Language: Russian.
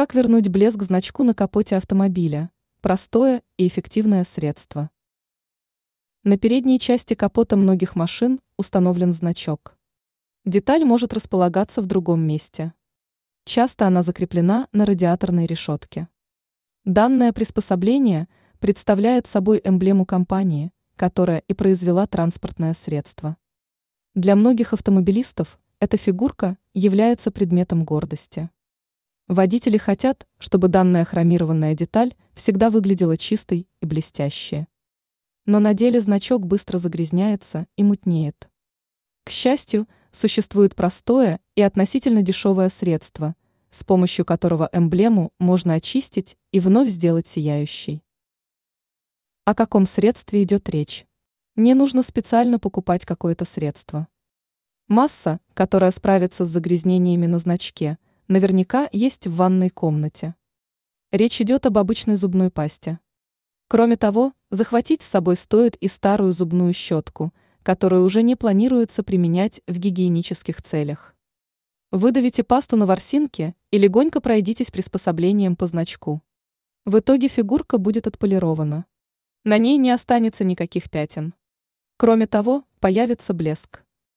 Как вернуть блеск значку на капоте автомобиля? Простое и эффективное средство. На передней части капота многих машин установлен значок. Деталь может располагаться в другом месте. Часто она закреплена на радиаторной решетке. Данное приспособление представляет собой эмблему компании, которая и произвела транспортное средство. Для многих автомобилистов эта фигурка является предметом гордости. Водители хотят, чтобы данная хромированная деталь всегда выглядела чистой и блестящей. Но на деле значок быстро загрязняется и мутнеет. К счастью, существует простое и относительно дешевое средство, с помощью которого эмблему можно очистить и вновь сделать сияющей. О каком средстве идет речь? Не нужно специально покупать какое-то средство. Масса, которая справится с загрязнениями на значке, наверняка есть в ванной комнате. Речь идет об обычной зубной пасте. Кроме того, захватить с собой стоит и старую зубную щетку, которую уже не планируется применять в гигиенических целях. Выдавите пасту на ворсинке и легонько пройдитесь приспособлением по значку. В итоге фигурка будет отполирована. На ней не останется никаких пятен. Кроме того, появится блеск.